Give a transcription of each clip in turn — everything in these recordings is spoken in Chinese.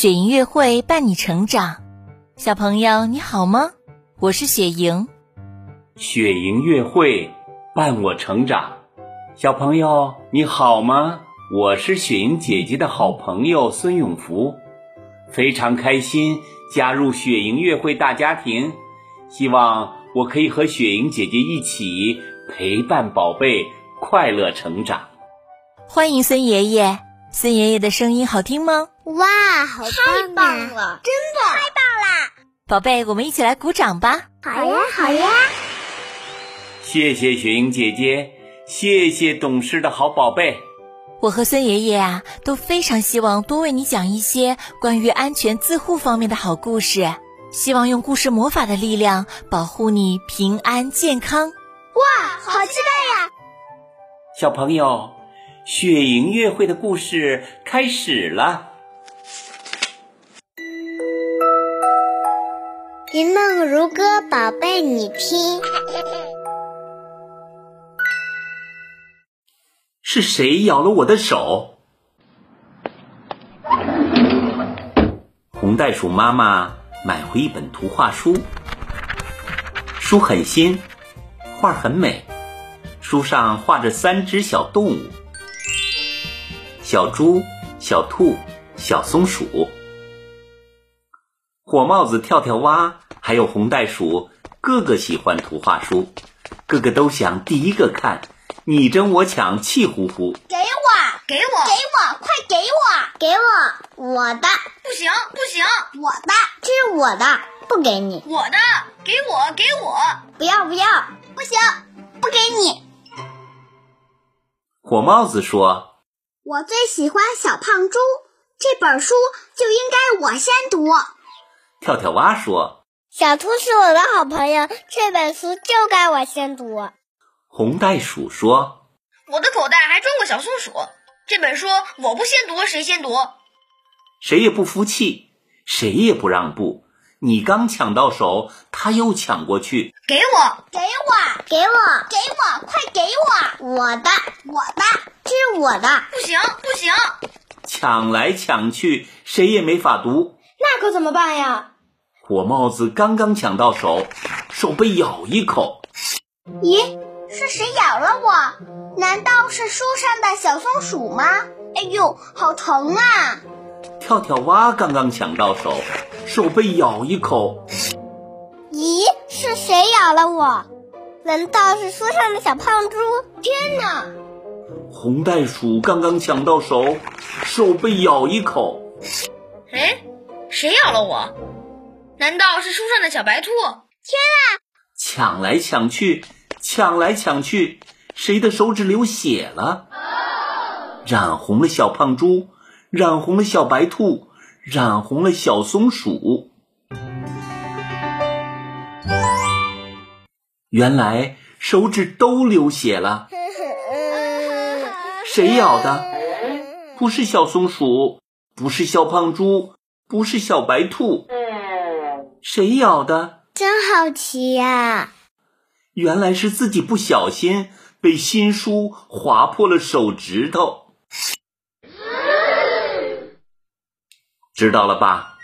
雪莹乐会伴你成长，小朋友你好吗？我是雪莹。雪莹乐会伴我成长，小朋友你好吗？我是雪莹姐姐的好朋友孙永福，非常开心加入雪莹乐会大家庭，希望我可以和雪莹姐姐一起陪伴宝贝快乐成长。欢迎孙爷爷，孙爷爷的声音好听吗？哇，好太棒了，真的太棒啦！宝贝，我们一起来鼓掌吧！好呀，好呀！谢谢雪莹姐姐，谢谢懂事的好宝贝。我和孙爷爷啊都非常希望多为你讲一些关于安全自护方面的好故事，希望用故事魔法的力量保护你平安健康。哇，好期待呀！小朋友，雪莹乐会的故事开始了。云梦如歌，宝贝你听。是谁咬了我的手？红袋鼠妈妈买回一本图画书，书很新，画很美。书上画着三只小动物：小猪、小兔、小松鼠。火帽子、跳跳蛙还有红袋鼠，个个喜欢图画书，个个都想第一个看，你争我抢，气呼呼。给我，给我，给我，快给我，给我，我的，不行，不行，我的，这是我的，不给你，我的，给我，给我，不要，不要，不行，不给你。火帽子说：“我最喜欢小胖猪，这本书就应该我先读。”跳跳蛙说：“小兔是我的好朋友，这本书就该我先读。”红袋鼠说：“我的口袋还装过小松鼠，这本书我不先读，谁先读？”谁也不服气，谁也不让步。你刚抢到手，他又抢过去。给我，给我，给我，给我，快给我！我的，我的，这是我的。不行，不行！抢来抢去，谁也没法读。那可怎么办呀？火帽子刚刚抢到手，手被咬一口。咦，是谁咬了我？难道是树上的小松鼠吗？哎呦，好疼啊！跳跳蛙刚刚抢到手，手被咬一口。咦，是谁咬了我？难道是树上的小胖猪？天哪！红袋鼠刚刚抢到手，手被咬一口。哎，谁咬了我？难道是书上的小白兔？天啊！抢来抢去，抢来抢去，谁的手指流血了？染红了小胖猪，染红了小白兔，染红了小松鼠。原来手指都流血了。谁咬的？不是小松鼠，不是小胖猪，不是小白兔。谁咬的？真好奇呀！原来是自己不小心被新书划破了手指头。知道了吧？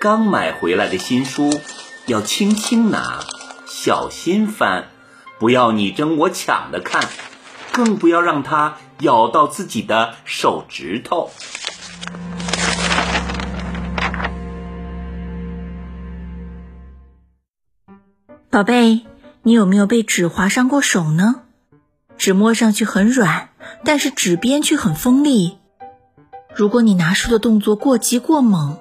刚买回来的新书要轻轻拿，小心翻，不要你争我抢的看，更不要让它咬到自己的手指头。宝贝，你有没有被纸划伤过手呢？纸摸上去很软，但是纸边却很锋利。如果你拿书的动作过急过猛，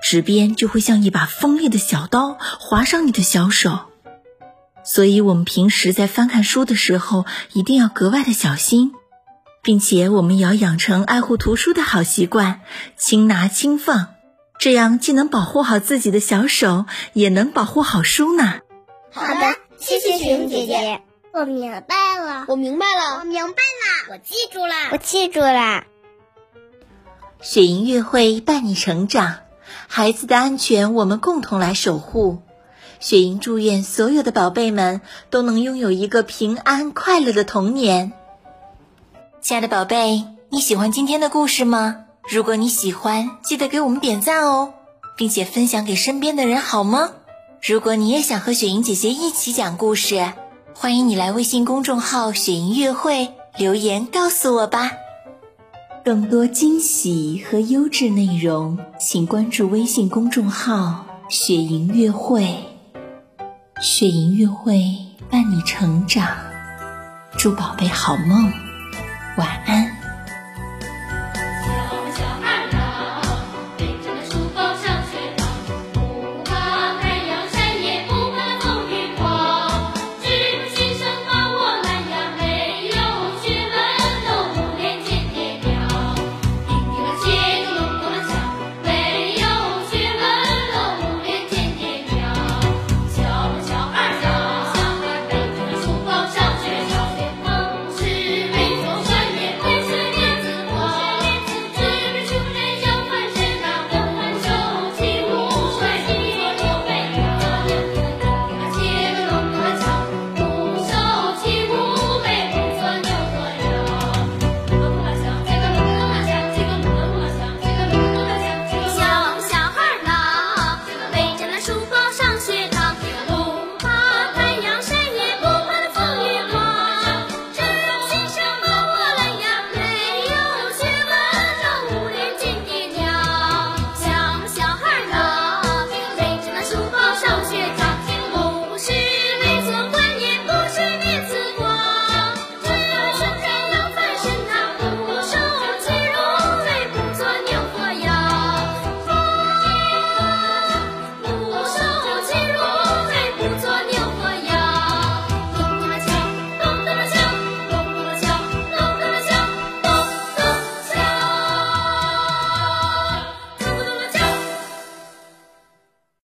纸边就会像一把锋利的小刀划伤你的小手。所以，我们平时在翻看书的时候，一定要格外的小心，并且我们也要养成爱护图书的好习惯，轻拿轻放，这样既能保护好自己的小手，也能保护好书呢。好的，谢谢雪莹姐姐，我明白了，我明白了，我明白了，我记住了，我记住了。雪莹乐会伴你成长，孩子的安全我们共同来守护。雪莹祝愿所有的宝贝们都能拥有一个平安快乐的童年。亲爱的宝贝，你喜欢今天的故事吗？如果你喜欢，记得给我们点赞哦，并且分享给身边的人，好吗？如果你也想和雪莹姐姐一起讲故事，欢迎你来微信公众号“雪莹乐会”留言告诉我吧。更多惊喜和优质内容，请关注微信公众号“雪莹乐会”。雪莹乐会伴你成长，祝宝贝好梦，晚安。